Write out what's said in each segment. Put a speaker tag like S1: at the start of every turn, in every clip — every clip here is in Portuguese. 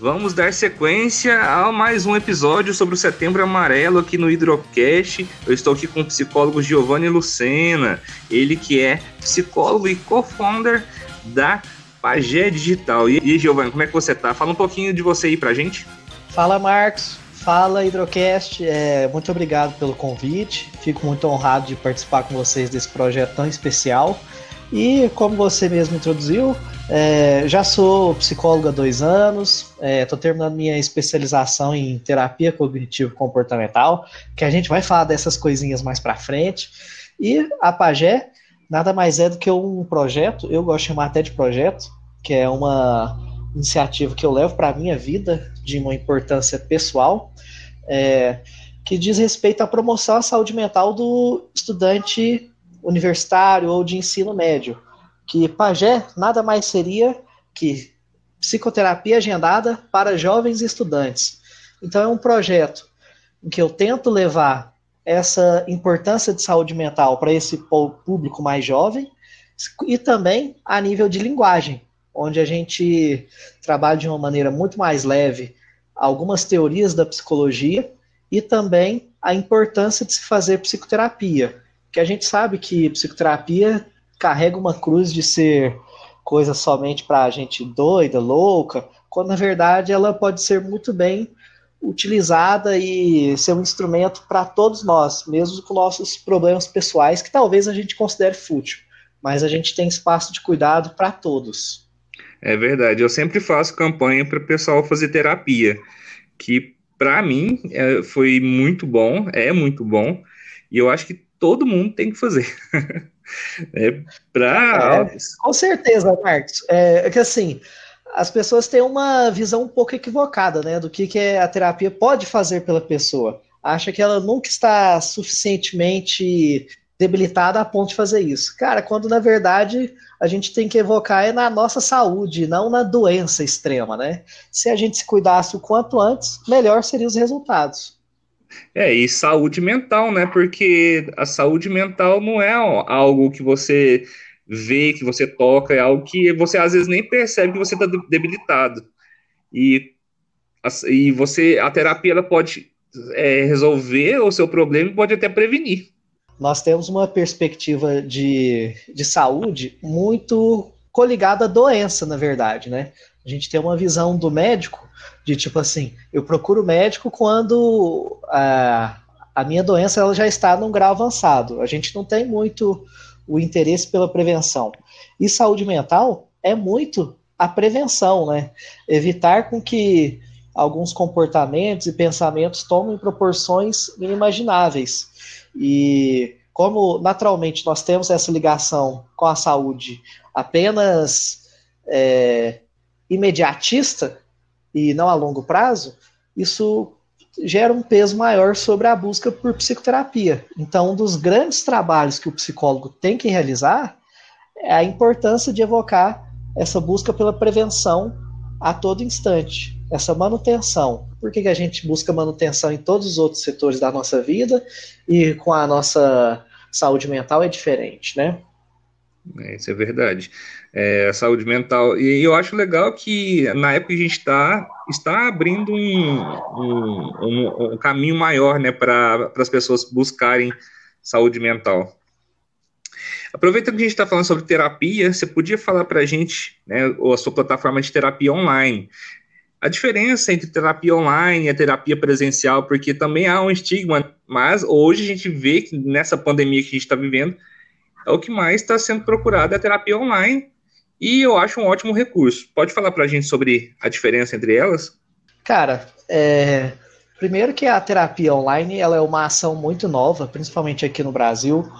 S1: Vamos dar sequência a mais um episódio sobre o Setembro Amarelo aqui no Hidrocast. Eu estou aqui com o psicólogo Giovanni Lucena, ele que é psicólogo e co-founder da Pagé Digital. E aí, Giovanni, como é que você tá? Fala um pouquinho de você aí pra gente.
S2: Fala, Marcos. Fala, Hidrocast. É, muito obrigado pelo convite. Fico muito honrado de participar com vocês desse projeto tão especial. E como você mesmo introduziu, é, já sou psicólogo há dois anos, estou é, terminando minha especialização em terapia cognitivo-comportamental, que a gente vai falar dessas coisinhas mais para frente. E a Pagé nada mais é do que um projeto, eu gosto de chamar até de projeto, que é uma iniciativa que eu levo para a minha vida de uma importância pessoal, é, que diz respeito à promoção à saúde mental do estudante universitário ou de ensino médio que Pagé nada mais seria que psicoterapia agendada para jovens estudantes. Então é um projeto em que eu tento levar essa importância de saúde mental para esse público mais jovem e também a nível de linguagem, onde a gente trabalha de uma maneira muito mais leve algumas teorias da psicologia e também a importância de se fazer psicoterapia, que a gente sabe que psicoterapia carrega uma cruz de ser coisa somente para gente doida, louca, quando na verdade ela pode ser muito bem utilizada e ser um instrumento para todos nós, mesmo com nossos problemas pessoais, que talvez a gente considere fútil, mas a gente tem espaço de cuidado para todos.
S1: É verdade, eu sempre faço campanha para o pessoal fazer terapia, que para mim é, foi muito bom, é muito bom, e eu acho que todo mundo tem que fazer.
S2: é pra... É, com certeza, Marcos. É, é, que assim, as pessoas têm uma visão um pouco equivocada, né, do que, que a terapia pode fazer pela pessoa. Acha que ela nunca está suficientemente debilitada a ponto de fazer isso. Cara, quando na verdade a gente tem que evocar é na nossa saúde, não na doença extrema, né? Se a gente se cuidasse o quanto antes, melhor seriam os resultados.
S1: É, e saúde mental, né? Porque a saúde mental não é algo que você vê, que você toca, é algo que você às vezes nem percebe que você está debilitado. E, e você, a terapia ela pode é, resolver o seu problema e pode até prevenir.
S2: Nós temos uma perspectiva de, de saúde muito coligada à doença, na verdade, né? A gente tem uma visão do médico de tipo assim, eu procuro médico quando a, a minha doença ela já está num grau avançado. A gente não tem muito o interesse pela prevenção. E saúde mental é muito a prevenção, né? Evitar com que alguns comportamentos e pensamentos tomem proporções inimagináveis. E como naturalmente nós temos essa ligação com a saúde apenas é, imediatista, e não a longo prazo, isso gera um peso maior sobre a busca por psicoterapia. Então, um dos grandes trabalhos que o psicólogo tem que realizar é a importância de evocar essa busca pela prevenção a todo instante, essa manutenção. Por que, que a gente busca manutenção em todos os outros setores da nossa vida e com a nossa saúde mental é diferente, né?
S1: É, isso é verdade é, saúde mental. E eu acho legal que na época que a gente está, está abrindo um, um, um, caminho maior né, para as pessoas buscarem saúde mental. Aproveitando que a gente está falando sobre terapia, você podia falar para a gente, né, ou a sua plataforma de terapia online, a diferença entre terapia online e a terapia presencial, porque também há um estigma, mas hoje a gente vê que nessa pandemia que a gente está vivendo, é o que mais está sendo procurado é a terapia online, e eu acho um ótimo recurso. Pode falar para a gente sobre a diferença entre elas?
S2: Cara, é... primeiro que a terapia online ela é uma ação muito nova, principalmente aqui no Brasil,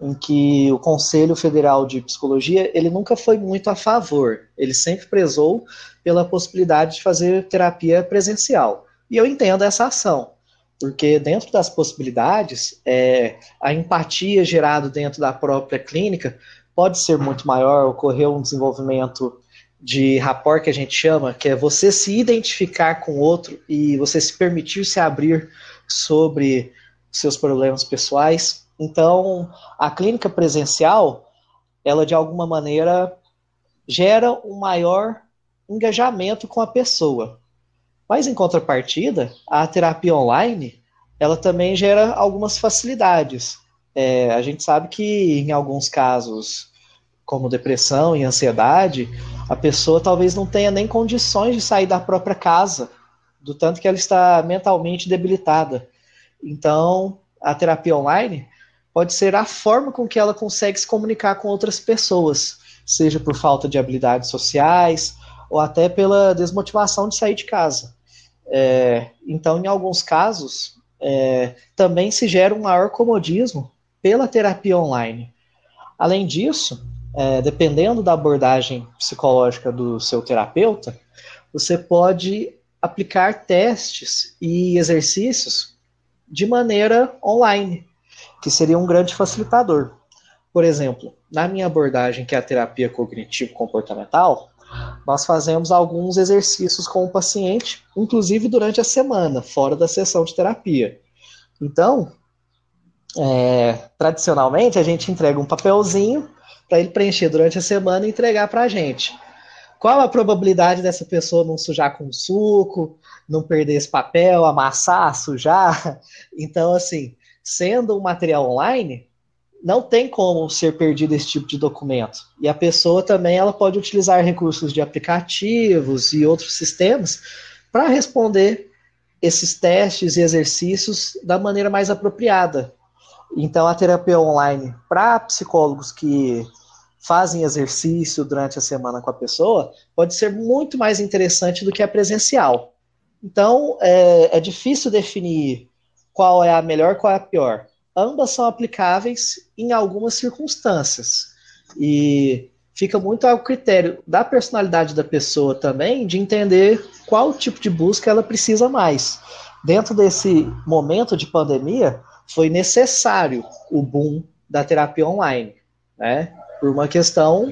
S2: em que o Conselho Federal de Psicologia ele nunca foi muito a favor. Ele sempre prezou pela possibilidade de fazer terapia presencial. E eu entendo essa ação, porque dentro das possibilidades, é, a empatia gerada dentro da própria clínica pode ser muito maior, ocorreu um desenvolvimento de rapport que a gente chama, que é você se identificar com o outro e você se permitir se abrir sobre seus problemas pessoais. Então, a clínica presencial, ela de alguma maneira gera um maior engajamento com a pessoa. Mas em contrapartida, a terapia online ela também gera algumas facilidades. É, a gente sabe que em alguns casos, como depressão e ansiedade, a pessoa talvez não tenha nem condições de sair da própria casa, do tanto que ela está mentalmente debilitada. Então, a terapia online pode ser a forma com que ela consegue se comunicar com outras pessoas, seja por falta de habilidades sociais ou até pela desmotivação de sair de casa. É, então, em alguns casos, é, também se gera um maior comodismo pela terapia online. Além disso, é, dependendo da abordagem psicológica do seu terapeuta, você pode aplicar testes e exercícios de maneira online, que seria um grande facilitador. Por exemplo, na minha abordagem, que é a terapia cognitivo-comportamental, nós fazemos alguns exercícios com o paciente, inclusive durante a semana, fora da sessão de terapia. Então, é, tradicionalmente, a gente entrega um papelzinho para ele preencher durante a semana e entregar para a gente. Qual a probabilidade dessa pessoa não sujar com suco, não perder esse papel, amassar, sujar? Então, assim, sendo um material online, não tem como ser perdido esse tipo de documento. E a pessoa também ela pode utilizar recursos de aplicativos e outros sistemas para responder esses testes e exercícios da maneira mais apropriada. Então, a terapia online para psicólogos que fazem exercício durante a semana com a pessoa pode ser muito mais interessante do que a presencial. Então, é, é difícil definir qual é a melhor, qual é a pior ambas são aplicáveis em algumas circunstâncias. E fica muito ao critério da personalidade da pessoa também de entender qual tipo de busca ela precisa mais. Dentro desse momento de pandemia, foi necessário o boom da terapia online, né? Por uma questão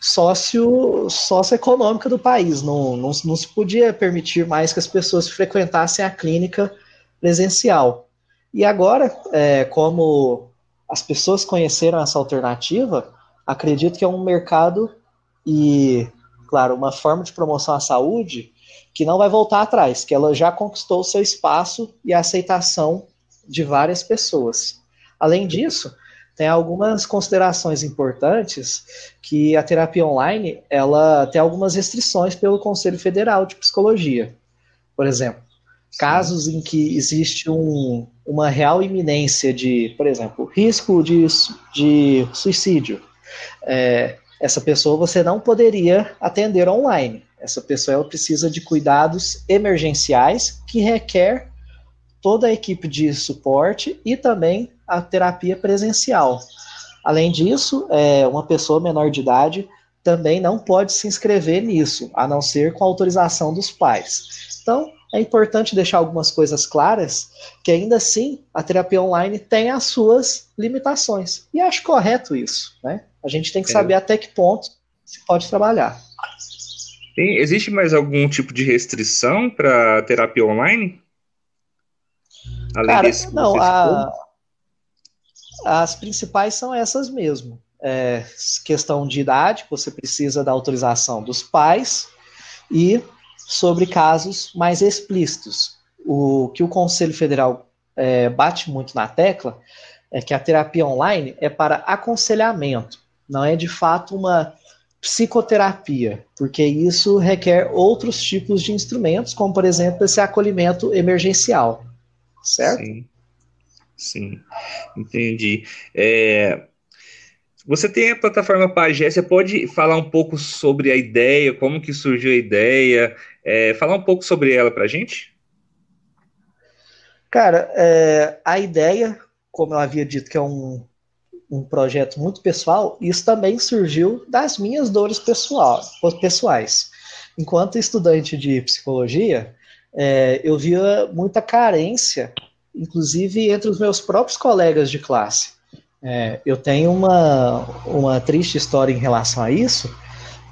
S2: sócio, socioeconômica do país. Não, não, não se podia permitir mais que as pessoas frequentassem a clínica presencial. E agora, é, como as pessoas conheceram essa alternativa, acredito que é um mercado e, claro, uma forma de promoção à saúde que não vai voltar atrás, que ela já conquistou o seu espaço e a aceitação de várias pessoas. Além disso, tem algumas considerações importantes que a terapia online ela tem algumas restrições pelo Conselho Federal de Psicologia. Por exemplo, casos em que existe um, uma real iminência de, por exemplo, risco de, de suicídio, é, essa pessoa você não poderia atender online. Essa pessoa ela precisa de cuidados emergenciais que requer toda a equipe de suporte e também a terapia presencial. Além disso, é, uma pessoa menor de idade também não pode se inscrever nisso, a não ser com autorização dos pais. Então, é importante deixar algumas coisas claras, que ainda assim a terapia online tem as suas limitações. E acho correto isso, né? A gente tem que é. saber até que ponto se pode trabalhar.
S1: Tem, existe mais algum tipo de restrição para terapia online?
S2: Além Cara, desse não, a, as principais são essas mesmo. É, questão de idade, você precisa da autorização dos pais e sobre casos mais explícitos. O que o Conselho Federal é, bate muito na tecla é que a terapia online é para aconselhamento, não é de fato uma psicoterapia, porque isso requer outros tipos de instrumentos, como por exemplo esse acolhimento emergencial, certo?
S1: Sim, sim, entendi. É, você tem a plataforma Pagé, você pode falar um pouco sobre a ideia, como que surgiu a ideia, é, falar um pouco sobre ela para a gente?
S2: Cara, é, a ideia, como eu havia dito, que é um, um projeto muito pessoal, isso também surgiu das minhas dores pessoal, pessoais. Enquanto estudante de psicologia, é, eu via muita carência, inclusive entre os meus próprios colegas de classe. É, eu tenho uma, uma triste história em relação a isso,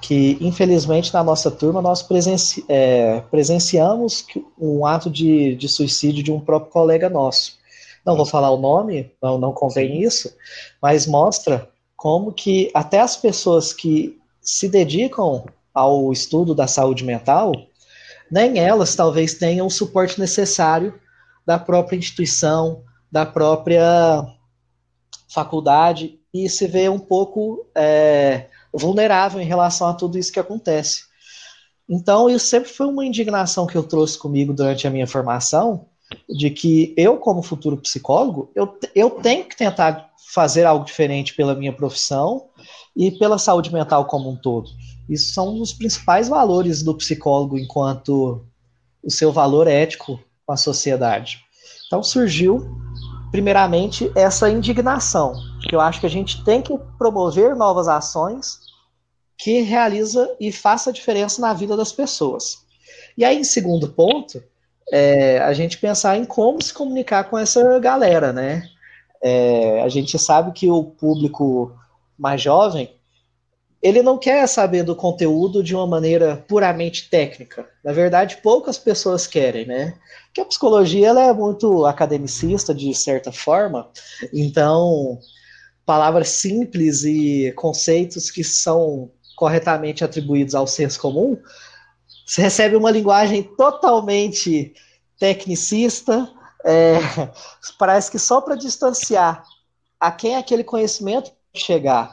S2: que infelizmente na nossa turma nós presenci, é, presenciamos um ato de, de suicídio de um próprio colega nosso. Não vou falar o nome, não, não convém isso, mas mostra como que até as pessoas que se dedicam ao estudo da saúde mental nem elas talvez tenham o suporte necessário da própria instituição, da própria faculdade, e se vê um pouco é, vulnerável em relação a tudo isso que acontece. Então, isso sempre foi uma indignação que eu trouxe comigo durante a minha formação, de que eu, como futuro psicólogo, eu, eu tenho que tentar fazer algo diferente pela minha profissão e pela saúde mental como um todo. Isso são os principais valores do psicólogo enquanto o seu valor ético com a sociedade. Então surgiu, primeiramente, essa indignação, que eu acho que a gente tem que promover novas ações que realiza e faça diferença na vida das pessoas. E aí, em segundo ponto, é, a gente pensar em como se comunicar com essa galera, né? É, a gente sabe que o público mais jovem ele não quer saber do conteúdo de uma maneira puramente técnica. Na verdade, poucas pessoas querem, né? Porque a psicologia ela é muito academicista de certa forma, então palavras simples e conceitos que são corretamente atribuídos ao senso comum, você recebe uma linguagem totalmente tecnicista, é, parece que só para distanciar a quem aquele conhecimento chegar.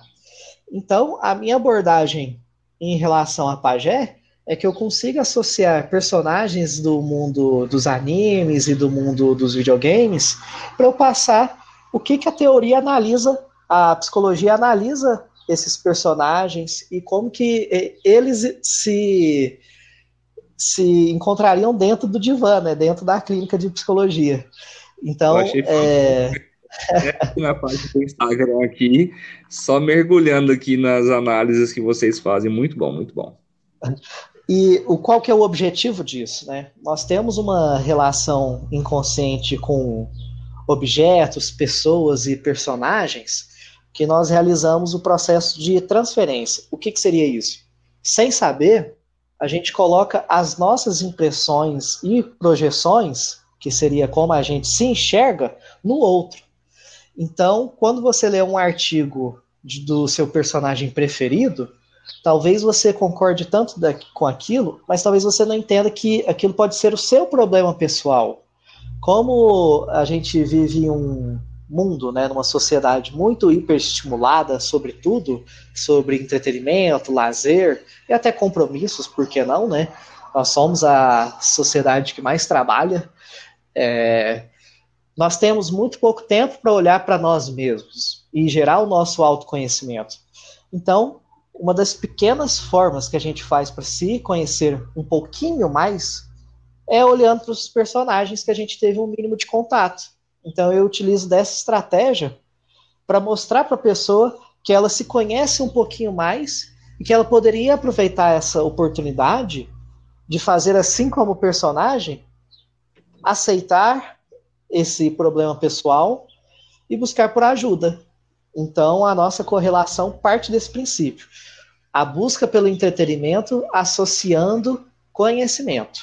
S2: Então, a minha abordagem em relação a pajé é que eu consiga associar personagens do mundo dos animes e do mundo dos videogames para eu passar o que, que a teoria analisa, a psicologia analisa esses personagens e como que eles se se encontrariam dentro do divã, né, dentro da clínica de psicologia. Então, é,
S1: na parte do Instagram aqui, só mergulhando aqui nas análises que vocês fazem. Muito bom, muito bom.
S2: E o qual que é o objetivo disso, né? Nós temos uma relação inconsciente com objetos, pessoas e personagens que nós realizamos o processo de transferência. O que, que seria isso? Sem saber, a gente coloca as nossas impressões e projeções, que seria como a gente se enxerga, no outro. Então, quando você lê um artigo de, do seu personagem preferido, talvez você concorde tanto da, com aquilo, mas talvez você não entenda que aquilo pode ser o seu problema pessoal. Como a gente vive um mundo, né, numa sociedade muito hiperestimulada sobre tudo, sobre entretenimento, lazer e até compromissos, por que não, né? Nós somos a sociedade que mais trabalha. É, nós temos muito pouco tempo para olhar para nós mesmos e gerar o nosso autoconhecimento. Então, uma das pequenas formas que a gente faz para se conhecer um pouquinho mais é olhando para os personagens que a gente teve um mínimo de contato. Então, eu utilizo dessa estratégia para mostrar para a pessoa que ela se conhece um pouquinho mais e que ela poderia aproveitar essa oportunidade de fazer assim como o personagem, aceitar esse problema pessoal e buscar por ajuda. Então, a nossa correlação parte desse princípio. A busca pelo entretenimento associando conhecimento.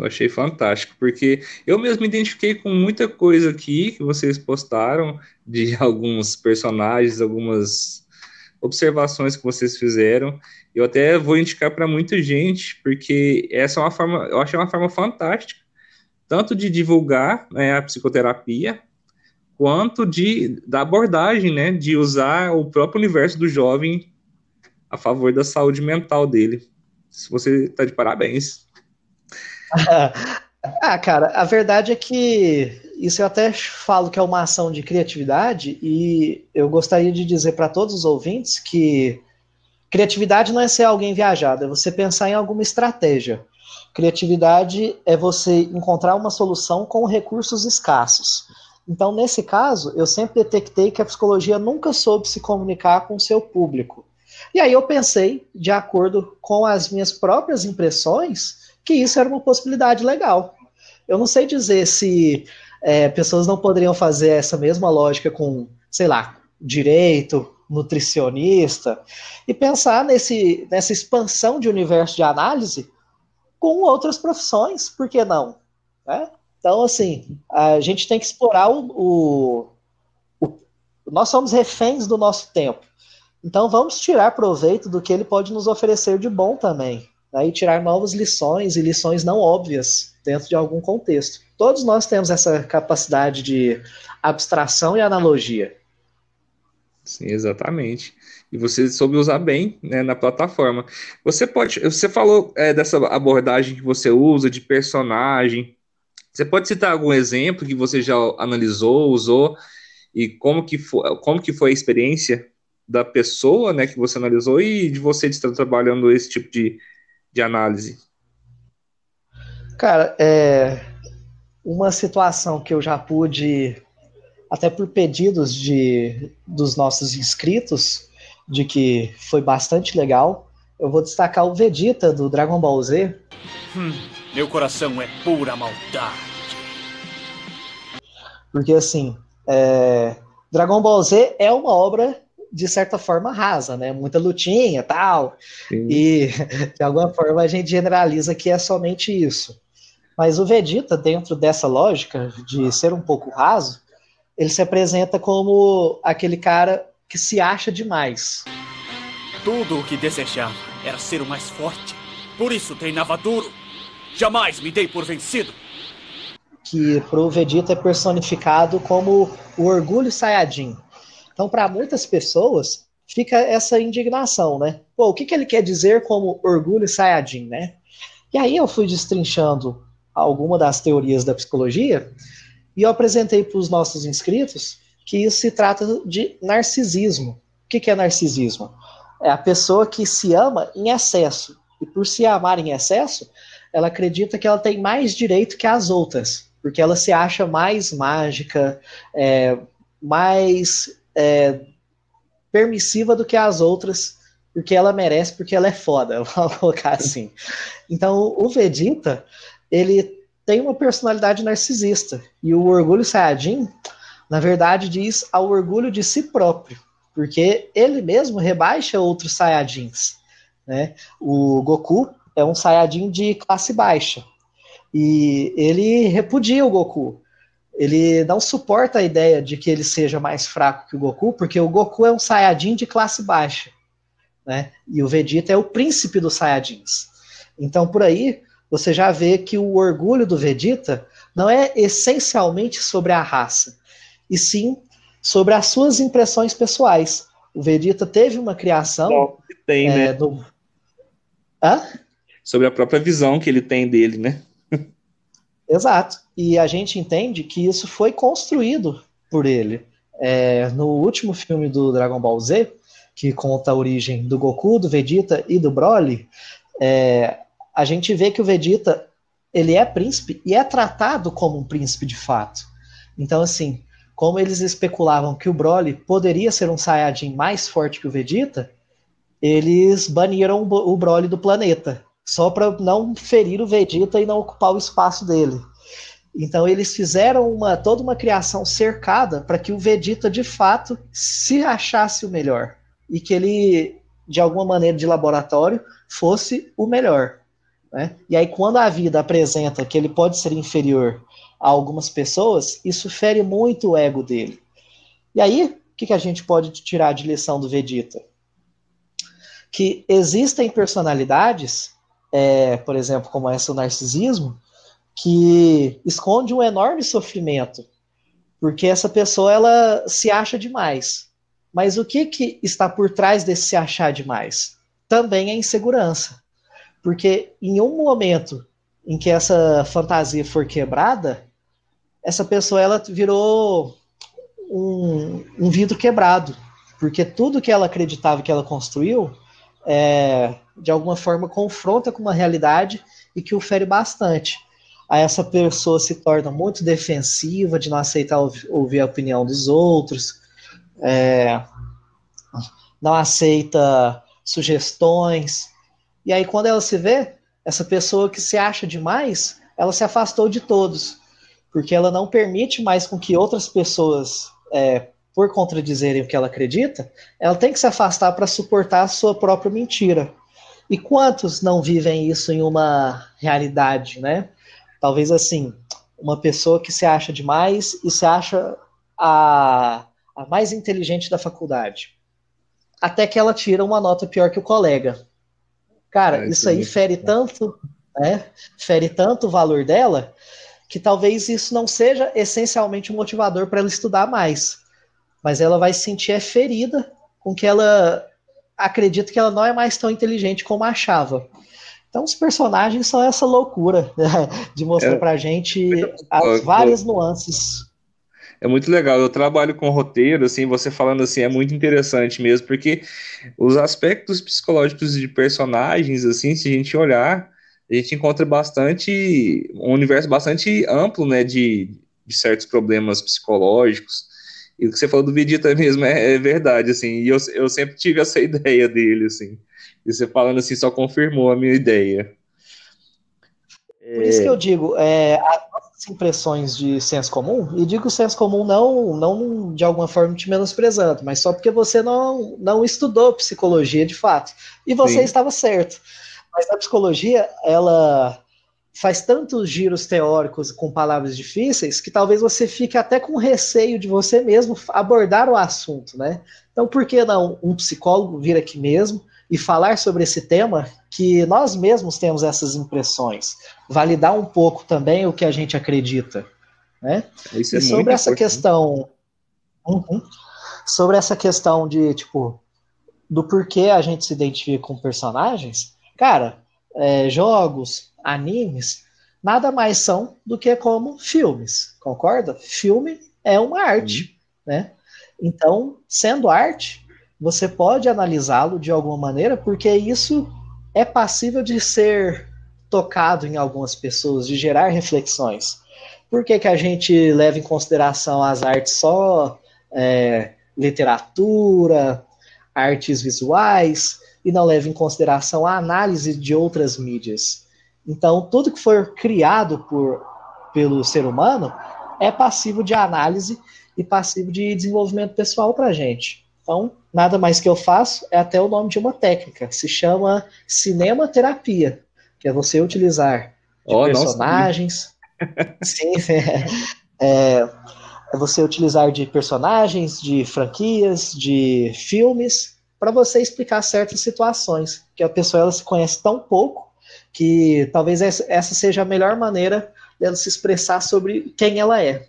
S1: Eu achei fantástico, porque eu mesmo me identifiquei com muita coisa aqui que vocês postaram, de alguns personagens, algumas observações que vocês fizeram. Eu até vou indicar para muita gente, porque essa é uma forma, eu achei uma forma fantástica tanto de divulgar né, a psicoterapia, quanto de da abordagem, né, de usar o próprio universo do jovem a favor da saúde mental dele. Se você está de parabéns.
S2: ah, cara, a verdade é que isso eu até falo que é uma ação de criatividade e eu gostaria de dizer para todos os ouvintes que criatividade não é ser alguém viajado, é você pensar em alguma estratégia. Criatividade é você encontrar uma solução com recursos escassos. Então, nesse caso, eu sempre detectei que a psicologia nunca soube se comunicar com o seu público. E aí eu pensei, de acordo com as minhas próprias impressões, que isso era uma possibilidade legal. Eu não sei dizer se é, pessoas não poderiam fazer essa mesma lógica com, sei lá, direito, nutricionista, e pensar nesse, nessa expansão de universo de análise com outras profissões, por que não? Né? Então, assim, a gente tem que explorar o, o, o, Nós somos reféns do nosso tempo. Então, vamos tirar proveito do que ele pode nos oferecer de bom também. Né, e tirar novas lições e lições não óbvias dentro de algum contexto. Todos nós temos essa capacidade de abstração e analogia.
S1: Sim, exatamente. E você soube usar bem né, na plataforma. Você pode. Você falou é, dessa abordagem que você usa de personagem. Você pode citar algum exemplo que você já analisou, usou, e como que foi, como que foi a experiência da pessoa né, que você analisou e de você de estar trabalhando esse tipo de, de análise?
S2: Cara, é uma situação que eu já pude, até por pedidos de, dos nossos inscritos, de que foi bastante legal, eu vou destacar o Vegeta do Dragon Ball Z.
S3: Hum, meu coração é pura maldade.
S2: Porque assim, é, Dragon Ball Z é uma obra de certa forma rasa, né? Muita lutinha, tal. Sim. E de alguma forma a gente generaliza que é somente isso. Mas o Vegeta, dentro dessa lógica de ser um pouco raso, ele se apresenta como aquele cara que se acha demais.
S3: Tudo o que desejava era ser o mais forte. Por isso treinava duro. Jamais me dei por vencido.
S2: Que pro Vegeta é personificado como o orgulho Saiyajin então, para muitas pessoas, fica essa indignação, né? Pô, o que, que ele quer dizer como orgulho Sayajin, né? E aí eu fui destrinchando alguma das teorias da psicologia e eu apresentei para os nossos inscritos que isso se trata de narcisismo. O que, que é narcisismo? É a pessoa que se ama em excesso. E por se amar em excesso, ela acredita que ela tem mais direito que as outras, porque ela se acha mais mágica, é, mais é, permissiva do que as outras, porque ela merece, porque ela é foda, vamos colocar assim. Então, o Vegeta, ele tem uma personalidade narcisista, e o orgulho Saiyajin, na verdade, diz ao orgulho de si próprio, porque ele mesmo rebaixa outros Saiyajins. Né? O Goku é um Saiyajin de classe baixa, e ele repudia o Goku ele não suporta a ideia de que ele seja mais fraco que o Goku, porque o Goku é um Saiyajin de classe baixa, né? E o Vegeta é o príncipe dos Saiyajins. Então, por aí, você já vê que o orgulho do Vegeta não é essencialmente sobre a raça, e sim sobre as suas impressões pessoais. O Vegeta teve uma criação.
S1: tem, é, né? Do... Hã? Sobre a própria visão que ele tem dele, né?
S2: Exato. E a gente entende que isso foi construído por ele. É, no último filme do Dragon Ball Z, que conta a origem do Goku, do Vegeta e do Broly, é, a gente vê que o Vegeta ele é príncipe e é tratado como um príncipe de fato. Então, assim, como eles especulavam que o Broly poderia ser um Saiyajin mais forte que o Vegeta, eles baniram o Broly do planeta só para não ferir o Vegeta e não ocupar o espaço dele. Então eles fizeram uma, toda uma criação cercada para que o Vegeta de fato se achasse o melhor e que ele de alguma maneira de laboratório fosse o melhor. Né? E aí quando a vida apresenta que ele pode ser inferior a algumas pessoas, isso fere muito o ego dele. E aí o que, que a gente pode tirar de lição do Vegeta? Que existem personalidades é, por exemplo, como essa o narcisismo, que esconde um enorme sofrimento, porque essa pessoa ela se acha demais. Mas o que, que está por trás desse se achar demais? Também é insegurança. Porque em um momento em que essa fantasia for quebrada, essa pessoa ela virou um, um vidro quebrado. Porque tudo que ela acreditava que ela construiu é, de alguma forma confronta com uma realidade e que o fere bastante. Aí essa pessoa se torna muito defensiva de não aceitar ouvir a opinião dos outros, é, não aceita sugestões. E aí quando ela se vê, essa pessoa que se acha demais, ela se afastou de todos, porque ela não permite mais com que outras pessoas é, por contradizerem o que ela acredita, ela tem que se afastar para suportar a sua própria mentira. E quantos não vivem isso em uma realidade, né? Talvez assim, uma pessoa que se acha demais e se acha a, a mais inteligente da faculdade. Até que ela tira uma nota pior que o colega. Cara, é, isso aí fere tanto, né? Fere tanto o valor dela que talvez isso não seja essencialmente um motivador para ela estudar mais. Mas ela vai se sentir é ferida com que ela acredita que ela não é mais tão inteligente como achava. Então, os personagens são essa loucura né? de mostrar é, pra gente as várias nuances.
S1: É muito legal. Eu trabalho com roteiro, assim, você falando assim, é muito interessante mesmo, porque os aspectos psicológicos de personagens, assim, se a gente olhar, a gente encontra bastante, um universo bastante amplo, né, de, de certos problemas psicológicos. E o que você falou do Vegeta mesmo é, é verdade, assim, e eu, eu sempre tive essa ideia dele, assim. E você falando assim só confirmou a minha ideia.
S2: Por isso que eu digo, é, as nossas impressões de senso comum, e digo senso comum não, não de alguma forma te menosprezando, mas só porque você não, não estudou psicologia de fato. E você Sim. estava certo. Mas a psicologia, ela faz tantos giros teóricos com palavras difíceis que talvez você fique até com receio de você mesmo abordar o assunto, né? Então, por que não um psicólogo vir aqui mesmo, e falar sobre esse tema que nós mesmos temos essas impressões, validar um pouco também o que a gente acredita, né? Isso é e sobre essa importante. questão, uhum, sobre essa questão de tipo do porquê a gente se identifica com personagens, cara, é, jogos, animes, nada mais são do que como filmes, concorda? Filme é uma arte, uhum. né? Então, sendo arte, você pode analisá-lo de alguma maneira, porque isso é passível de ser tocado em algumas pessoas, de gerar reflexões. Por que, que a gente leva em consideração as artes só é, literatura, artes visuais, e não leva em consideração a análise de outras mídias? Então, tudo que for criado por, pelo ser humano é passível de análise e passível de desenvolvimento pessoal para a gente. Então, nada mais que eu faço é até o nome de uma técnica, se chama cinematerapia, que é você utilizar oh, personagens. sim, é, é, é você utilizar de personagens, de franquias, de filmes, para você explicar certas situações, que a pessoa ela se conhece tão pouco que talvez essa seja a melhor maneira dela se expressar sobre quem ela é.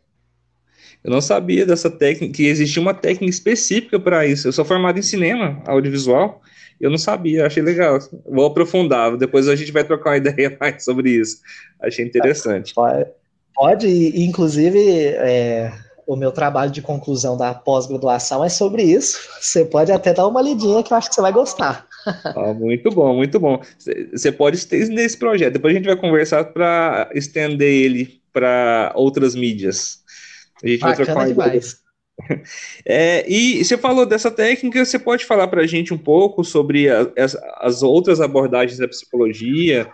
S1: Eu não sabia dessa técnica, que existia uma técnica específica para isso. Eu sou formado em cinema, audiovisual, eu não sabia, achei legal. Vou aprofundar, depois a gente vai trocar uma ideia mais sobre isso. Achei interessante.
S2: Pode, pode inclusive, é, o meu trabalho de conclusão da pós-graduação é sobre isso. Você pode até dar uma lidinha que eu acho que você vai gostar.
S1: Ah, muito bom, muito bom. Você pode estender esse projeto, depois a gente vai conversar para estender ele para outras mídias. A gente Bacana vai trocar demais. É, e você falou dessa técnica, você pode falar para a gente um pouco sobre as, as, outras abordagens da psicologia?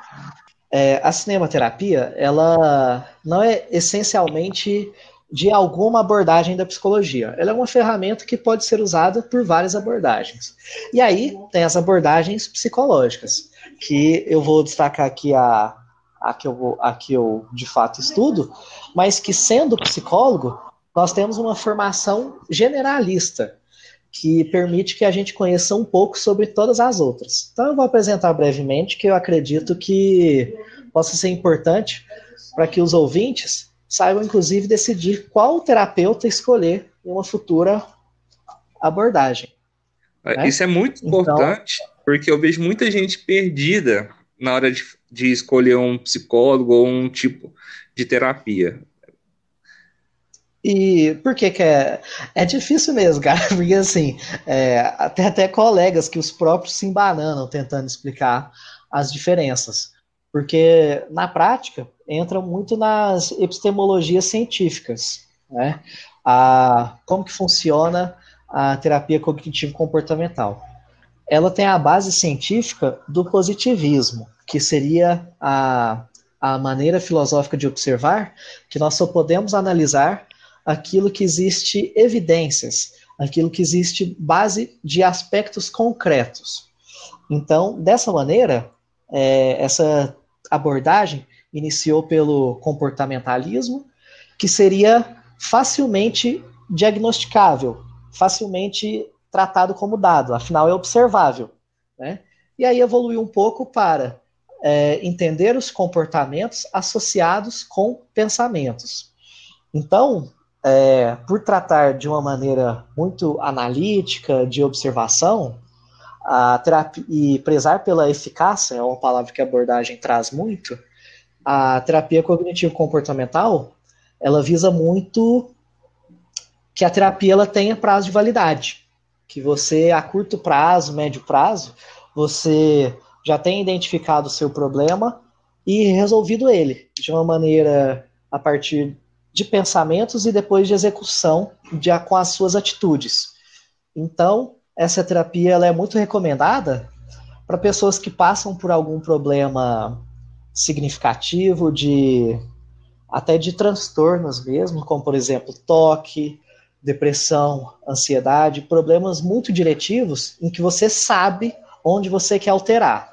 S2: É, a cinematerapia, ela não é essencialmente de alguma abordagem da psicologia. Ela é uma ferramenta que pode ser usada por várias abordagens. E aí tem as abordagens psicológicas, que eu vou destacar aqui a, a que eu, a que eu de fato estudo, mas que sendo psicólogo, nós temos uma formação generalista, que permite que a gente conheça um pouco sobre todas as outras. Então eu vou apresentar brevemente que eu acredito que possa ser importante para que os ouvintes saibam, inclusive, decidir qual terapeuta escolher em uma futura abordagem.
S1: Né? Isso é muito então, importante, então, porque eu vejo muita gente perdida na hora de, de escolher um psicólogo ou um tipo de terapia.
S2: E por que que é? É difícil mesmo, cara, porque assim, é, até, até colegas que os próprios se embananam tentando explicar as diferenças. Porque, na prática, entram muito nas epistemologias científicas, né? A, como que funciona a terapia cognitivo-comportamental ela tem a base científica do positivismo, que seria a, a maneira filosófica de observar que nós só podemos analisar aquilo que existe evidências, aquilo que existe base de aspectos concretos. Então, dessa maneira, é, essa abordagem iniciou pelo comportamentalismo, que seria facilmente diagnosticável, facilmente tratado como dado, afinal é observável. Né? e aí evoluiu um pouco para é, entender os comportamentos associados com pensamentos. Então, é, por tratar de uma maneira muito analítica, de observação, a terapia, e prezar pela eficácia, é uma palavra que a abordagem traz muito, a terapia cognitivo-comportamental, ela visa muito que a terapia ela tenha prazo de validade, que você, a curto prazo, médio prazo, você já tenha identificado o seu problema e resolvido ele de uma maneira a partir de pensamentos e depois de execução de, com as suas atitudes. Então, essa terapia ela é muito recomendada para pessoas que passam por algum problema significativo de até de transtornos mesmo, como por exemplo toque, depressão, ansiedade, problemas muito diretivos em que você sabe onde você quer alterar.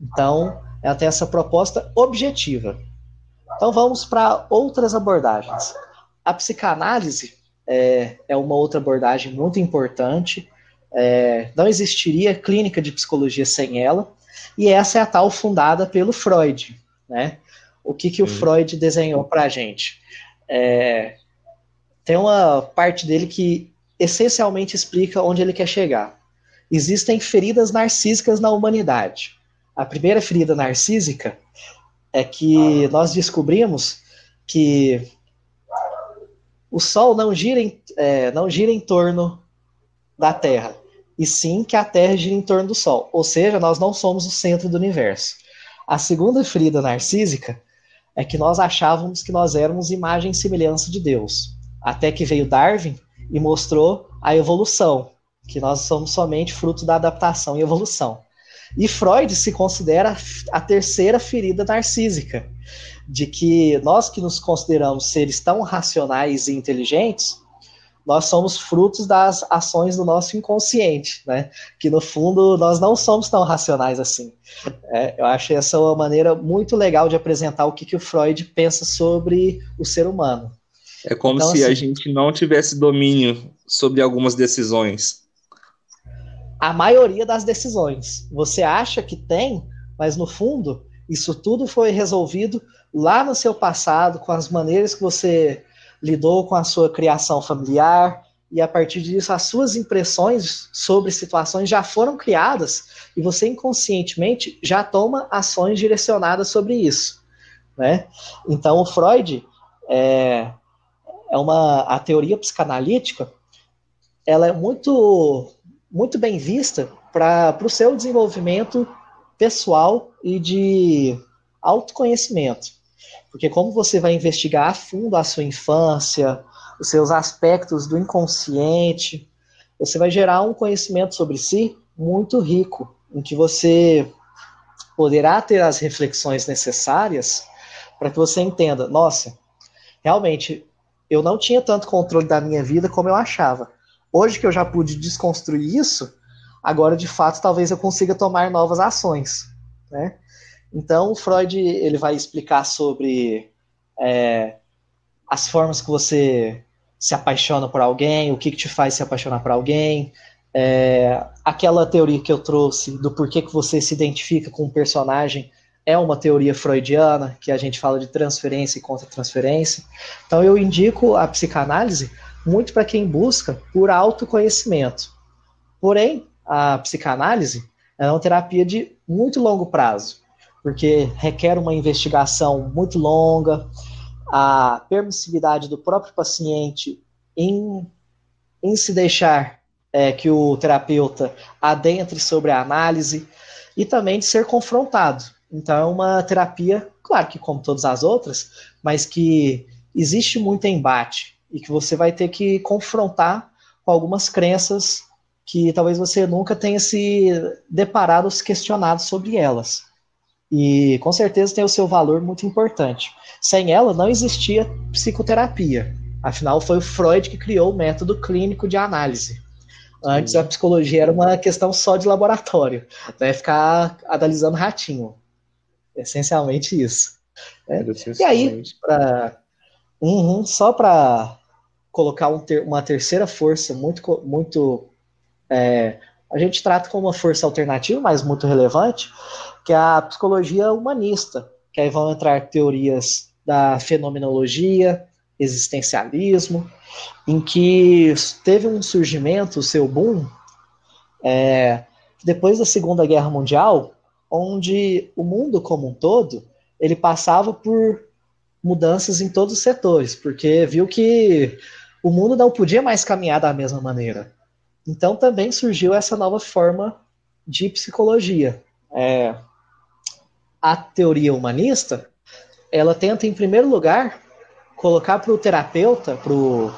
S2: Então, ela tem essa proposta objetiva. Então vamos para outras abordagens. A psicanálise é, é, uma outra abordagem muito importante. É, não existiria clínica de psicologia sem ela. E essa é a tal fundada pelo Freud. Né? O que, que o Freud desenhou para a gente? É, tem uma parte dele que essencialmente explica onde ele quer chegar. Existem feridas narcísicas na humanidade. A primeira ferida narcísica é que nós descobrimos que o Sol não gira em, é, não gira em torno da Terra, e sim que a Terra gira em torno do Sol. Ou seja, nós não somos o centro do universo. A segunda ferida narcísica é que nós achávamos que nós éramos imagem e semelhança de Deus. Até que veio Darwin e mostrou a evolução, que nós somos somente fruto da adaptação e evolução. E Freud se considera a terceira ferida narcísica, de que nós que nos consideramos seres tão racionais e inteligentes, nós somos frutos das ações do nosso inconsciente, né? Que no fundo nós não somos tão racionais assim. É, eu acho essa uma maneira muito legal de apresentar o que, que o Freud pensa sobre o ser humano.
S1: É como então, se assim, a gente não tivesse domínio sobre algumas decisões
S2: a maioria das decisões. Você acha que tem, mas no fundo, isso tudo foi resolvido lá no seu passado, com as maneiras que você lidou com a sua criação familiar, e a partir disso, as suas impressões sobre situações já foram criadas e você inconscientemente já toma ações direcionadas sobre isso. Né? Então, o Freud é, é uma a teoria psicanalítica, ela é muito muito bem vista para o seu desenvolvimento pessoal e de autoconhecimento. Porque como você vai investigar a fundo a sua infância, os seus aspectos do inconsciente, você vai gerar um conhecimento sobre si muito rico, em que você poderá ter as reflexões necessárias para que você entenda, nossa, realmente eu não tinha tanto controle da minha vida como eu achava. Hoje que eu já pude desconstruir isso, agora de fato talvez eu consiga tomar novas ações, né? Então Freud ele vai explicar sobre é, as formas que você se apaixona por alguém, o que, que te faz se apaixonar por alguém, é, aquela teoria que eu trouxe do porquê que você se identifica com um personagem é uma teoria freudiana, que a gente fala de transferência e contra-transferência. Então eu indico a psicanálise muito para quem busca por autoconhecimento. Porém, a psicanálise é uma terapia de muito longo prazo, porque requer uma investigação muito longa, a permissividade do próprio paciente em, em se deixar é, que o terapeuta adentre sobre a análise e também de ser confrontado. Então, é uma terapia, claro que como todas as outras, mas que existe muito embate e que você vai ter que confrontar com algumas crenças que talvez você nunca tenha se deparado se questionado sobre elas. E com certeza tem o seu valor muito importante. Sem ela não existia psicoterapia. Afinal, foi o Freud que criou o método clínico de análise. Antes a psicologia era uma questão só de laboratório, né? ficar analisando ratinho. Essencialmente isso. Né? E aí, pra, uhum, só para colocar um ter, uma terceira força muito, muito é, a gente trata como uma força alternativa, mas muito relevante, que é a psicologia humanista, que aí vão entrar teorias da fenomenologia, existencialismo, em que teve um surgimento, o seu boom, é, depois da Segunda Guerra Mundial, onde o mundo como um todo ele passava por mudanças em todos os setores, porque viu que o mundo não podia mais caminhar da mesma maneira. Então também surgiu essa nova forma de psicologia. É, a teoria humanista, ela tenta, em primeiro lugar, colocar para o terapeuta, para o,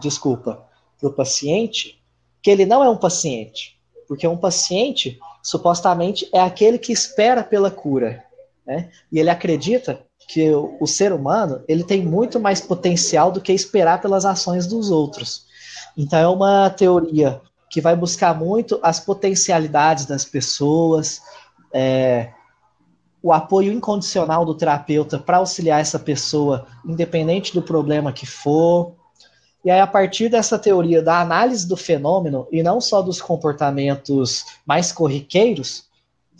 S2: desculpa, para o paciente, que ele não é um paciente, porque um paciente, supostamente, é aquele que espera pela cura, né? E ele acredita que o, o ser humano ele tem muito mais potencial do que esperar pelas ações dos outros. Então é uma teoria que vai buscar muito as potencialidades das pessoas, é, o apoio incondicional do terapeuta para auxiliar essa pessoa, independente do problema que for. E aí, a partir dessa teoria da análise do fenômeno, e não só dos comportamentos mais corriqueiros,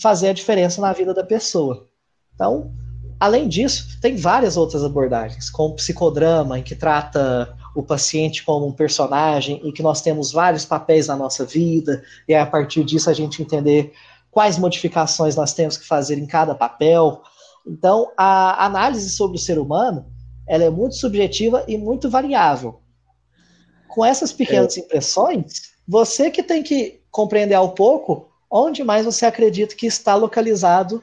S2: fazer a diferença na vida da pessoa. Então, além disso, tem várias outras abordagens, como psicodrama, em que trata o paciente como um personagem e que nós temos vários papéis na nossa vida, e a partir disso a gente entender quais modificações nós temos que fazer em cada papel. Então, a análise sobre o ser humano ela é muito subjetiva e muito variável. Com essas pequenas é. impressões, você que tem que compreender ao pouco onde mais você acredita que está localizado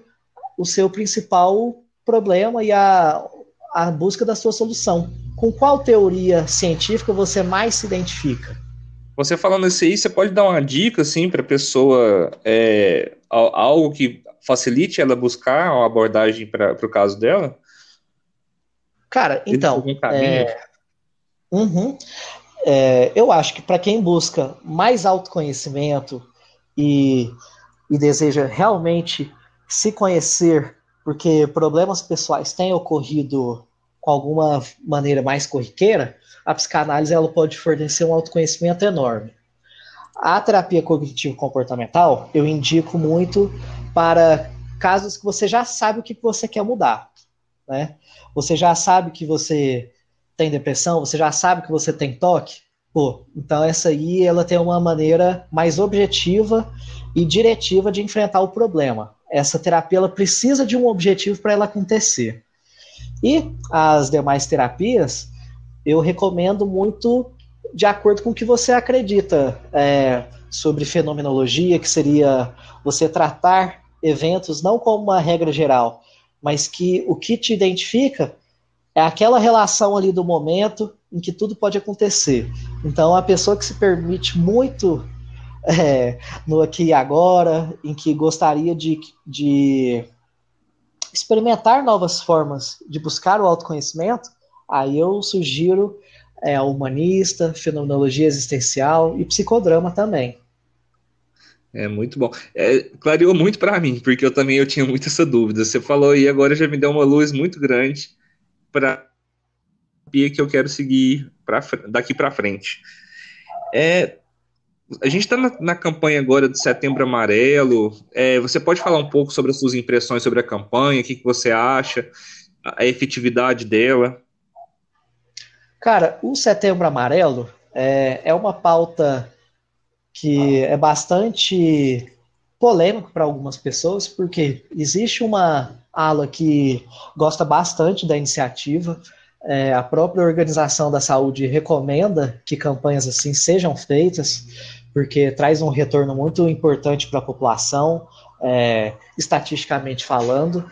S2: o seu principal problema e a, a busca da sua solução. Com qual teoria científica você mais se identifica?
S1: Você falando isso aí, você pode dar uma dica assim para a pessoa, é, algo que facilite ela buscar uma abordagem para o caso dela?
S2: Cara, então. É, uhum, é, eu acho que para quem busca mais autoconhecimento e, e deseja realmente se conhecer, porque problemas pessoais têm ocorrido com alguma maneira mais corriqueira, a psicanálise ela pode fornecer um autoconhecimento enorme. A terapia cognitivo-comportamental eu indico muito para casos que você já sabe o que você quer mudar. Né? Você já sabe que você tem depressão, você já sabe que você tem toque. Pô, então essa aí ela tem uma maneira mais objetiva e diretiva de enfrentar o problema. Essa terapia ela precisa de um objetivo para ela acontecer. E as demais terapias, eu recomendo muito de acordo com o que você acredita é, sobre fenomenologia, que seria você tratar eventos não como uma regra geral, mas que o que te identifica é aquela relação ali do momento em que tudo pode acontecer. Então, a pessoa que se permite muito é, no aqui e agora, em que gostaria de, de experimentar novas formas de buscar o autoconhecimento, aí eu sugiro é, humanista, fenomenologia existencial e psicodrama também.
S1: É muito bom. É, clareou muito para mim, porque eu também eu tinha muita essa dúvida. Você falou e agora já me deu uma luz muito grande para que eu quero seguir pra, daqui para frente. É, a gente está na, na, campanha agora do Setembro Amarelo. É, você pode falar um pouco sobre as suas impressões sobre a campanha? O que, que você acha? A, a efetividade dela?
S2: Cara, o Setembro Amarelo é, é uma pauta que é bastante polêmico para algumas pessoas, porque existe uma ala que gosta bastante da iniciativa, é, a própria Organização da Saúde recomenda que campanhas assim sejam feitas, porque traz um retorno muito importante para a população, é, estatisticamente falando,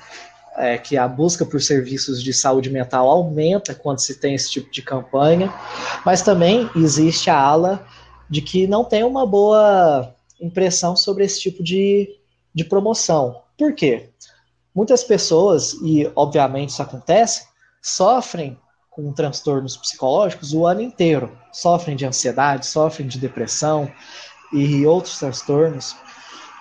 S2: é, que a busca por serviços de saúde mental aumenta quando se tem esse tipo de campanha, mas também existe a ala de que não tem uma boa impressão sobre esse tipo de, de promoção. Por quê? Muitas pessoas, e obviamente isso acontece, sofrem com transtornos psicológicos o ano inteiro. Sofrem de ansiedade, sofrem de depressão e outros transtornos.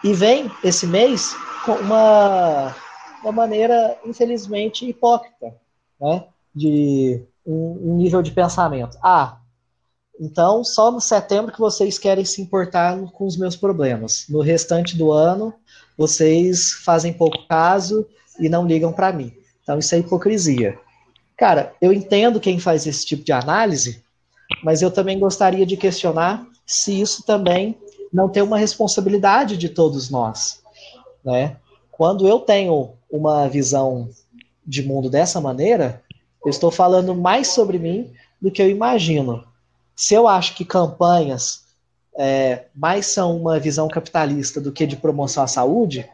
S2: E vem esse mês com uma, uma maneira, infelizmente, hipócrita, né? De um, um nível de pensamento. Ah, Então, só no setembro que vocês querem se importar com os meus problemas. No restante do ano, vocês fazem pouco caso e não ligam para mim. Então, isso é hipocrisia. Cara, eu entendo quem faz esse tipo de análise, mas eu também gostaria de questionar se isso também não tem uma responsabilidade de todos nós, né? Quando eu tenho uma visão de mundo dessa maneira, eu estou falando mais sobre mim do que eu imagino. Se eu acho que campanhas é, mais são uma visão capitalista do que de promoção à saúde,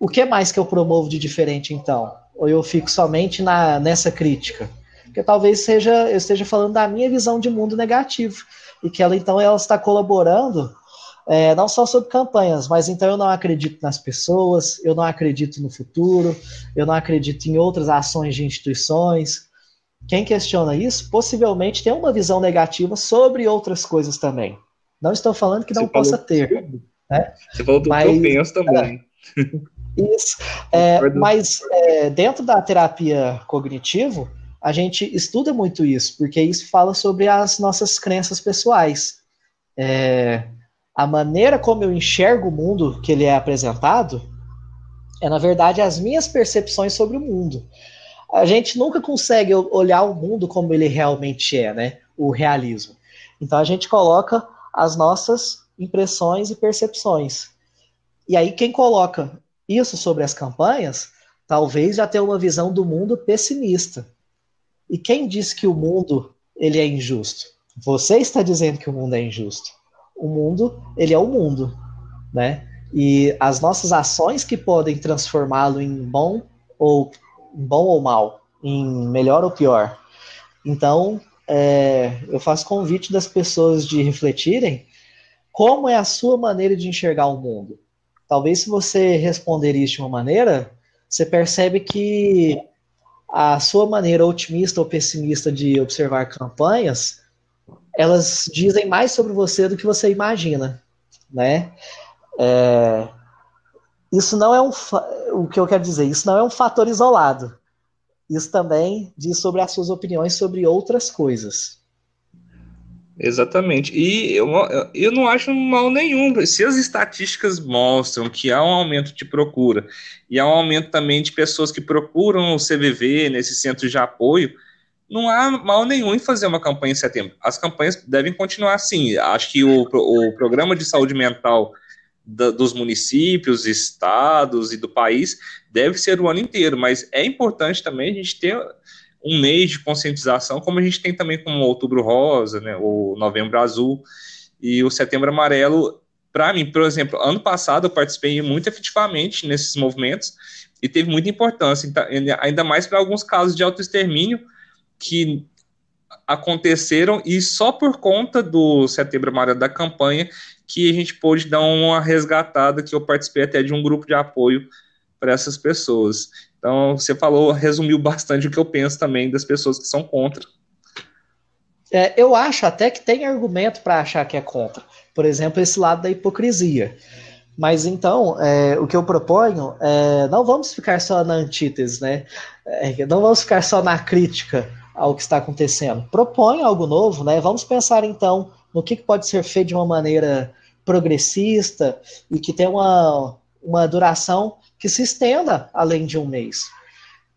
S2: o que mais que eu promovo de diferente então? Ou eu fico somente na, nessa crítica? Porque talvez seja eu esteja falando da minha visão de mundo negativo e que ela então ela está colaborando é, não só sobre campanhas, mas então eu não acredito nas pessoas, eu não acredito no futuro, eu não acredito em outras ações de instituições. Quem questiona isso possivelmente tem uma visão negativa sobre outras coisas também. Não estou falando que não Você possa ter. Né?
S1: Você falou do mas, que eu penso também.
S2: É, isso. É, mas é, dentro da terapia cognitivo, a gente estuda muito isso, porque isso fala sobre as nossas crenças pessoais. É, a maneira como eu enxergo o mundo que ele é apresentado é, na verdade, as minhas percepções sobre o mundo. A gente nunca consegue olhar o mundo como ele realmente é, né? O realismo. Então a gente coloca as nossas impressões e percepções. E aí quem coloca isso sobre as campanhas, talvez já tenha uma visão do mundo pessimista. E quem diz que o mundo ele é injusto? Você está dizendo que o mundo é injusto o mundo, ele é o mundo, né? E as nossas ações que podem transformá-lo em bom ou em bom ou mal, em melhor ou pior. Então, é, eu faço convite das pessoas de refletirem como é a sua maneira de enxergar o mundo. Talvez se você responder isso de uma maneira, você percebe que a sua maneira otimista ou pessimista de observar campanhas elas dizem mais sobre você do que você imagina, né? É, isso não é um o que eu quero dizer, isso não é um fator isolado. Isso também diz sobre as suas opiniões sobre outras coisas.
S1: Exatamente. E eu, eu não acho mal nenhum. Se as estatísticas mostram que há um aumento de procura e há um aumento também de pessoas que procuram o CVV nesse centro de apoio, não há mal nenhum em fazer uma campanha em setembro. As campanhas devem continuar assim. Acho que o, o programa de saúde mental da, dos municípios, estados e do país deve ser o ano inteiro, mas é importante também a gente ter um mês de conscientização, como a gente tem também com o Outubro Rosa, né, o Novembro Azul e o Setembro Amarelo. Para mim, por exemplo, ano passado eu participei muito efetivamente nesses movimentos e teve muita importância, então, ainda mais para alguns casos de autoextermínio, que aconteceram e só por conta do Setembro Amarelo da campanha que a gente pôde dar uma resgatada, que eu participei até de um grupo de apoio para essas pessoas. Então, você falou, resumiu bastante o que eu penso também das pessoas que são contra.
S2: É, eu acho até que tem argumento para achar que é contra. Por exemplo, esse lado da hipocrisia. Mas então, é, o que eu proponho é não vamos ficar só na antítese, né? É, não vamos ficar só na crítica ao que está acontecendo. Propõe algo novo, né? Vamos pensar então no que pode ser feito de uma maneira progressista e que tenha uma, uma duração que se estenda além de um mês.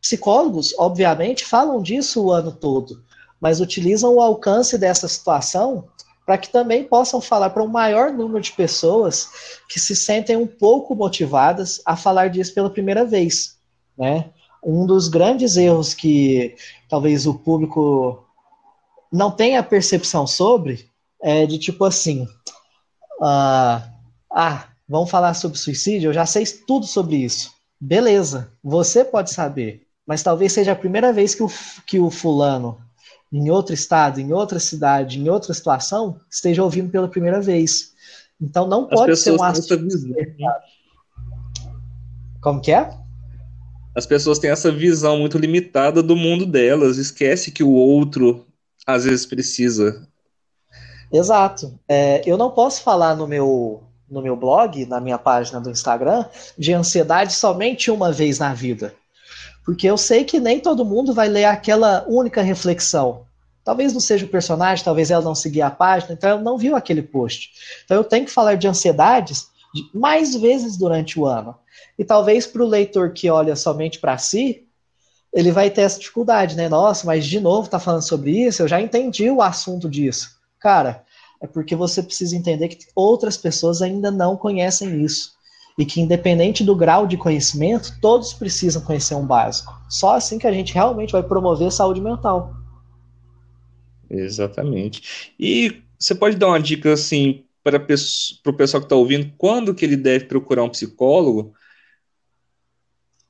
S2: Psicólogos, obviamente, falam disso o ano todo, mas utilizam o alcance dessa situação para que também possam falar para um maior número de pessoas que se sentem um pouco motivadas a falar disso pela primeira vez, né? Um dos grandes erros que talvez o público não tenha percepção sobre, é de tipo assim, uh, ah, vamos falar sobre suicídio, eu já sei tudo sobre isso. Beleza, você pode saber, mas talvez seja a primeira vez que o, que o fulano, em outro estado, em outra cidade, em outra situação, esteja ouvindo pela primeira vez. Então não As pode ser um assunto. Como que é?
S1: as pessoas têm essa visão muito limitada do mundo delas, esquece que o outro às vezes precisa.
S2: Exato. É, eu não posso falar no meu, no meu blog, na minha página do Instagram, de ansiedade somente uma vez na vida. Porque eu sei que nem todo mundo vai ler aquela única reflexão. Talvez não seja o personagem, talvez ela não seguia a página, então ela não viu aquele post. Então eu tenho que falar de ansiedades mais vezes durante o ano. E talvez para o leitor que olha somente para si, ele vai ter essa dificuldade, né? Nossa, mas de novo tá falando sobre isso, eu já entendi o assunto disso. Cara, é porque você precisa entender que outras pessoas ainda não conhecem isso. E que, independente do grau de conhecimento, todos precisam conhecer um básico. Só assim que a gente realmente vai promover saúde mental.
S1: Exatamente. E você pode dar uma dica assim para o pessoal que está ouvindo, quando que ele deve procurar um psicólogo?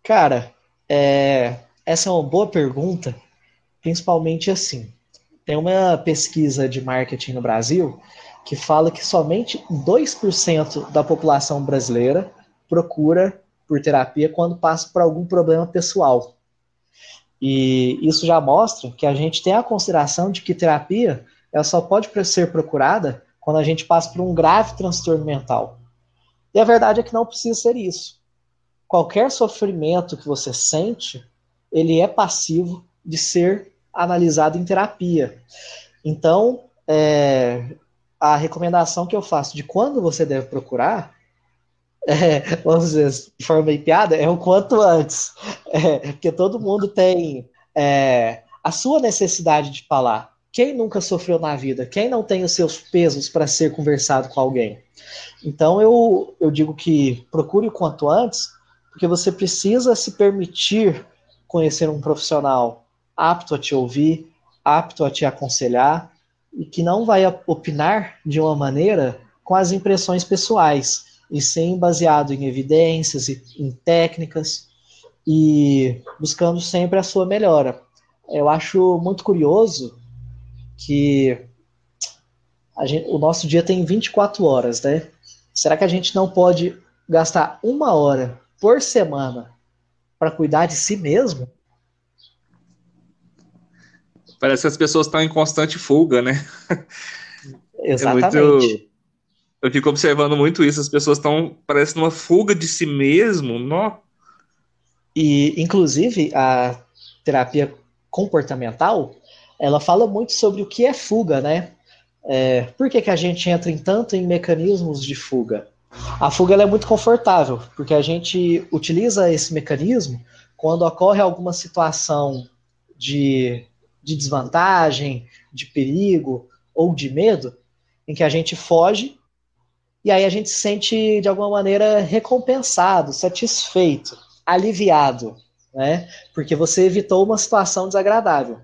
S2: Cara, é, essa é uma boa pergunta, principalmente assim. Tem uma pesquisa de marketing no Brasil que fala que somente 2% da população brasileira procura por terapia quando passa por algum problema pessoal. E isso já mostra que a gente tem a consideração de que terapia ela só pode ser procurada quando a gente passa por um grave transtorno mental. E a verdade é que não precisa ser isso. Qualquer sofrimento que você sente, ele é passivo de ser analisado em terapia. Então, é, a recomendação que eu faço de quando você deve procurar, é, vamos dizer, de forma meio piada, é o quanto antes. É, porque todo mundo tem é, a sua necessidade de falar. Quem nunca sofreu na vida? Quem não tem os seus pesos para ser conversado com alguém? Então eu, eu digo que procure o quanto antes, porque você precisa se permitir conhecer um profissional apto a te ouvir, apto a te aconselhar e que não vai opinar de uma maneira com as impressões pessoais, e sim baseado em evidências e em técnicas e buscando sempre a sua melhora. Eu acho muito curioso que gente, o nosso dia tem 24 horas, né? Será que a gente não pode gastar uma hora por semana para cuidar de si mesmo?
S1: Parece que as pessoas estão em constante fuga, né?
S2: Exatamente. É
S1: muito... Eu fico observando muito isso. As pessoas estão, parece, numa fuga de si mesmo. Nó.
S2: E, inclusive, a terapia comportamental, ela fala muito sobre o que é fuga, né? É, por que, que a gente entra em tanto em mecanismos de fuga? A fuga é muito confortável, porque a gente utiliza esse mecanismo quando ocorre alguma situação de de desvantagem, de perigo ou de medo, em que a gente foge e aí a gente se sente de alguma maneira recompensado, satisfeito, aliviado, né? Porque você evitou uma situação desagradável.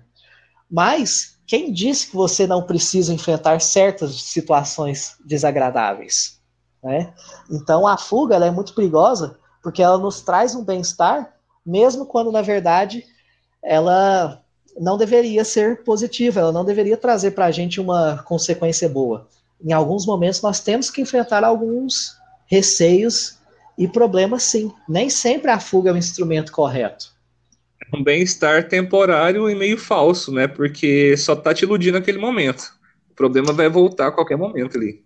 S2: Mas quem disse que você não precisa enfrentar certas situações desagradáveis? Né? Então a fuga é muito perigosa porque ela nos traz um bem-estar, mesmo quando na verdade ela não deveria ser positiva, ela não deveria trazer para a gente uma consequência boa. Em alguns momentos nós temos que enfrentar alguns receios e problemas sim. Nem sempre a fuga é o instrumento correto.
S1: É um bem-estar temporário e meio falso, né? Porque só tá te iludindo naquele momento. O problema vai voltar a qualquer momento ali.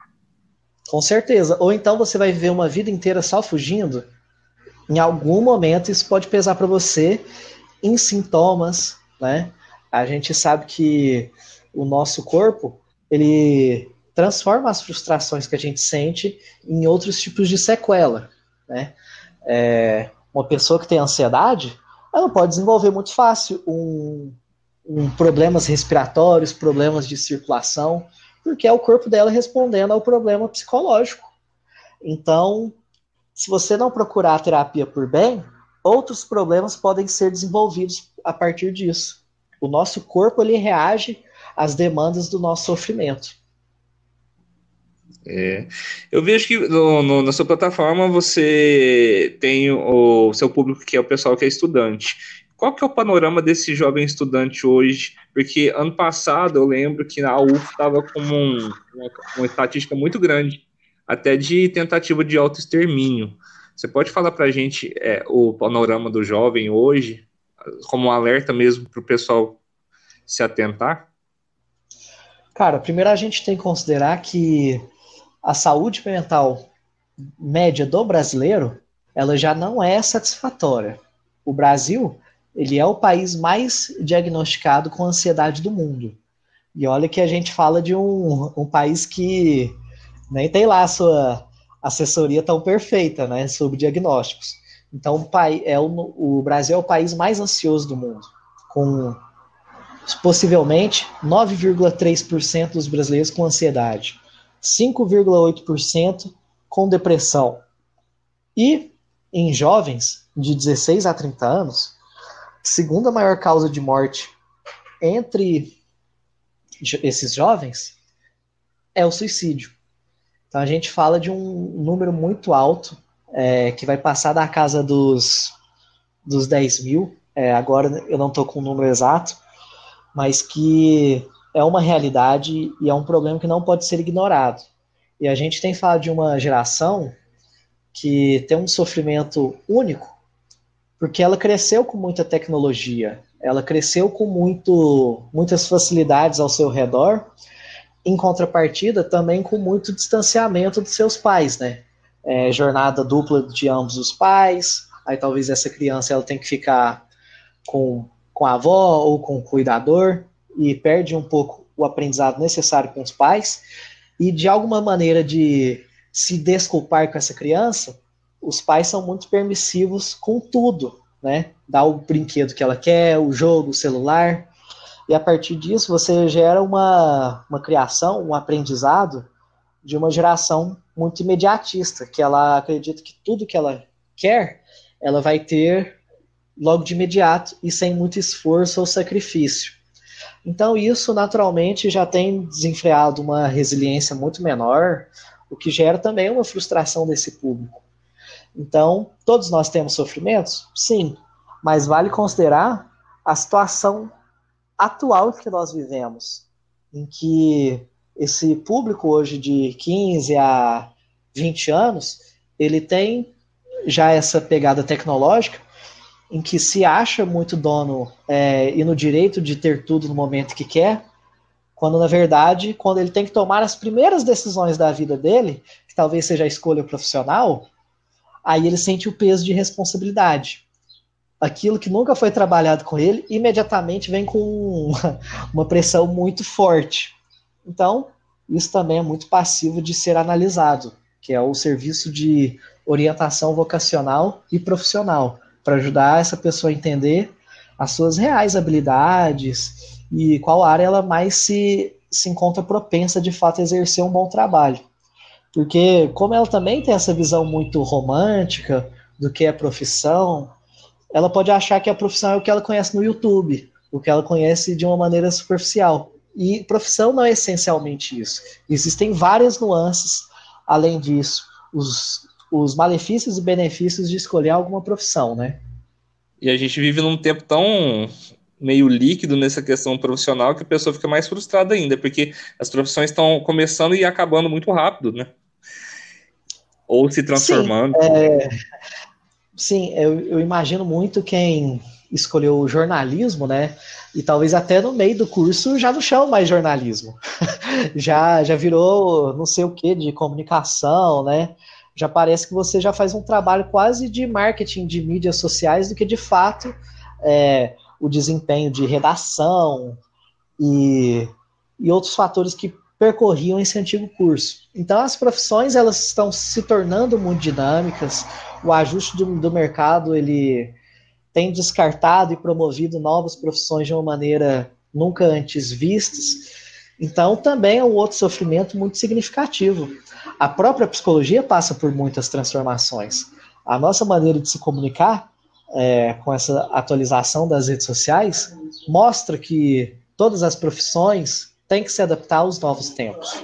S2: Com certeza. Ou então você vai viver uma vida inteira só fugindo. Em algum momento isso pode pesar para você em sintomas, né? A gente sabe que o nosso corpo, ele transforma as frustrações que a gente sente em outros tipos de sequela, né? É, uma pessoa que tem ansiedade, ela pode desenvolver muito fácil um, um problemas respiratórios, problemas de circulação, porque é o corpo dela respondendo ao problema psicológico. Então, se você não procurar a terapia por bem, outros problemas podem ser desenvolvidos a partir disso. O nosso corpo ele reage às demandas do nosso sofrimento.
S1: É. Eu vejo que no, no, na sua plataforma você tem o, o, seu público que é o pessoal que é estudante. Qual que é o panorama desse jovem estudante hoje? Porque ano passado eu lembro que a UF estava com um, uma, uma estatística muito grande, até de tentativa de autoextermínio. Você pode falar para a gente é, o panorama do jovem hoje? Como um alerta mesmo para o pessoal se atentar?
S2: Cara, primeiro a gente tem que considerar que a saúde mental média do brasileiro, ela já não é satisfatória. O Brasil, ele é o país mais diagnosticado com ansiedade do mundo. E olha que a gente fala de um, um país que nem tem lá a sua assessoria tão perfeita né, sobre diagnósticos. Então, é o, o Brasil é o país mais ansioso do mundo, com possivelmente 9,3% dos brasileiros com ansiedade, 5,8% com depressão. E em jovens de 16 a 30 anos, segunda maior causa de morte entre esses jovens é o suicídio. Então a gente fala de um número muito alto, é, que vai passar da casa dos, dos 10 mil. É, agora eu não estou com o número exato, mas que é uma realidade e é um problema que não pode ser ignorado. E a gente tem falado de uma geração que tem um sofrimento único, porque ela cresceu com muita tecnologia, ela cresceu com muito, muitas facilidades ao seu redor, em contrapartida também com muito distanciamento dos seus pais, né? É, jornada dupla de ambos os pais, aí talvez essa criança ela tem que ficar com com a avó ou com o cuidador e perde um pouco o aprendizado necessário com os pais. E de alguma maneira de se desculpar com essa criança, os pais são muito permissivos com tudo, né? Dá o brinquedo que ela quer, o jogo, o celular, e a partir disso você gera uma, uma criação, um aprendizado de uma geração muito imediatista, que ela acredita que tudo que ela quer, ela vai ter logo de imediato e sem muito esforço ou sacrifício. Então, isso naturalmente já tem desenfreado uma resiliência muito menor, o que gera também uma frustração desse público. Então, todos nós temos sofrimentos? Sim, mas vale considerar a situação atual que nós vivemos, em que esse público hoje de 15 a 20 anos, ele tem já essa pegada tecnológica, em que se acha muito dono é, e no direito de ter tudo no momento que quer, quando na verdade, quando ele tem que tomar as primeiras decisões da vida dele, que talvez seja a escolha profissional, aí ele sente o peso de responsabilidade. Aquilo que nunca foi trabalhado com ele, imediatamente vem com uma, uma pressão muito forte. Então, isso também é muito passivo de ser analisado, que é o serviço de orientação vocacional e profissional para ajudar essa pessoa a entender as suas reais habilidades e qual área ela mais se, se encontra propensa de fato a exercer um bom trabalho. Porque, como ela também tem essa visão muito romântica do que é profissão, ela pode achar que a profissão é o que ela conhece no YouTube, o que ela conhece de uma maneira superficial. E profissão não é essencialmente isso. Existem várias nuances além disso. Os, os malefícios e benefícios de escolher alguma profissão, né?
S1: E a gente vive num tempo tão meio líquido nessa questão profissional que a pessoa fica mais frustrada ainda, porque as profissões estão começando e acabando muito rápido, né? Ou se transformando.
S2: Sim, é... Sim eu, eu imagino muito quem escolheu o jornalismo, né? E talvez até no meio do curso já não chama mais jornalismo. já, já virou não sei o que de comunicação, né? já parece que você já faz um trabalho quase de marketing de mídias sociais do que de fato é, o desempenho de redação e, e outros fatores que percorriam esse antigo curso. Então as profissões elas estão se tornando muito dinâmicas, o ajuste do, do mercado ele tem descartado e promovido novas profissões de uma maneira nunca antes vistas. Então também é um outro sofrimento muito significativo a própria psicologia passa por muitas transformações. A nossa maneira de se comunicar é, com essa atualização das redes sociais mostra que todas as profissões têm que se adaptar aos novos tempos.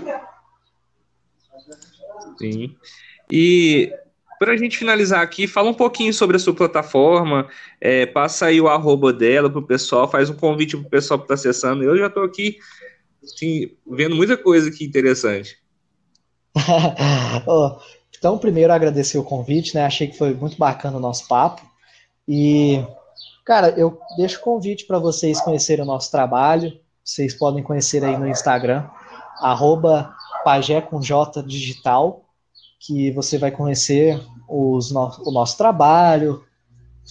S1: Sim. E para a gente finalizar aqui, fala um pouquinho sobre a sua plataforma, é, passa aí o arroba dela para o pessoal, faz um convite para o pessoal que está acessando. Eu já estou aqui assim, vendo muita coisa aqui interessante.
S2: então, primeiro agradecer o convite, né? Achei que foi muito bacana o nosso papo. E, cara, eu deixo o convite para vocês conhecerem o nosso trabalho. Vocês podem conhecer aí no Instagram, arroba pagé com J digital, que você vai conhecer os no, o nosso trabalho,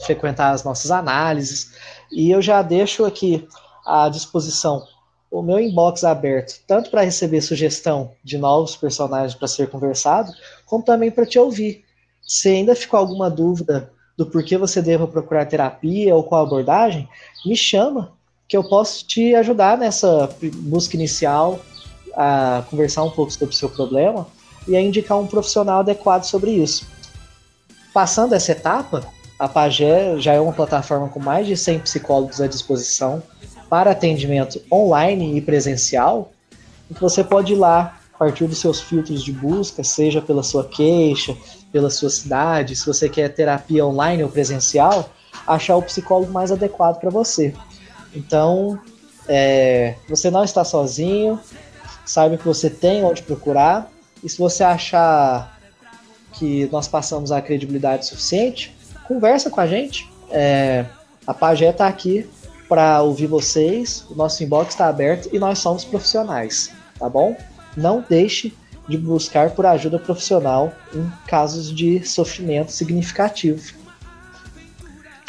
S2: frequentar as nossas análises. E eu já deixo aqui à disposição o meu inbox aberto, tanto para receber sugestão de novos personagens para ser conversado, como também para te ouvir. Se ainda ficou alguma dúvida do porquê você deva procurar terapia ou qual abordagem, me chama, que eu posso te ajudar nessa busca inicial, a conversar um pouco sobre o seu problema e a indicar um profissional adequado sobre isso. Passando essa etapa, a Pagé já é uma plataforma com mais de 100 psicólogos à disposição para atendimento online e presencial, que você pode ir lá a partir dos seus filtros de busca, seja pela sua queixa, pela sua cidade, se você quer terapia online ou presencial, achar o psicólogo mais adequado para você. Então, é, você não está sozinho, saiba que você tem onde procurar, e se você achar que nós passamos a credibilidade suficiente, conversa com a gente. É, a Pagé está aqui para ouvir vocês, o nosso inbox está aberto e nós somos profissionais, tá bom? Não deixe de buscar por ajuda profissional em casos de sofrimento significativo.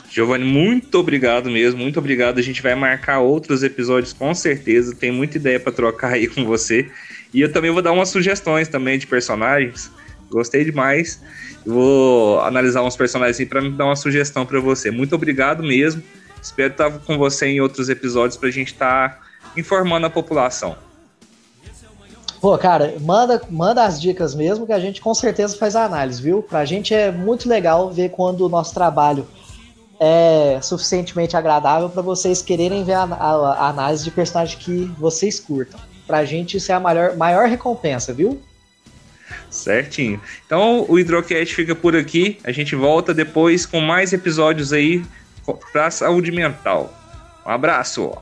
S1: Giovanni, muito obrigado mesmo, muito obrigado. A gente vai marcar outros episódios com certeza. Tem muita ideia para trocar aí com você. E eu também vou dar umas sugestões também de personagens. Gostei demais. vou analisar uns personagens para me dar uma sugestão para você. Muito obrigado mesmo. Espero estar com você em outros episódios para a gente estar tá informando a população.
S2: Pô, cara, manda, manda as dicas mesmo que a gente com certeza faz a análise, viu? Pra gente é muito legal ver quando o nosso trabalho é suficientemente agradável para vocês quererem ver a, a, a, análise de personagem que vocês curtam. Pra gente isso é a maior, maior recompensa, viu?
S1: Certinho. Então o Hidrocast fica por aqui. A gente volta depois com mais episódios aí para saúde mental. Um abraço.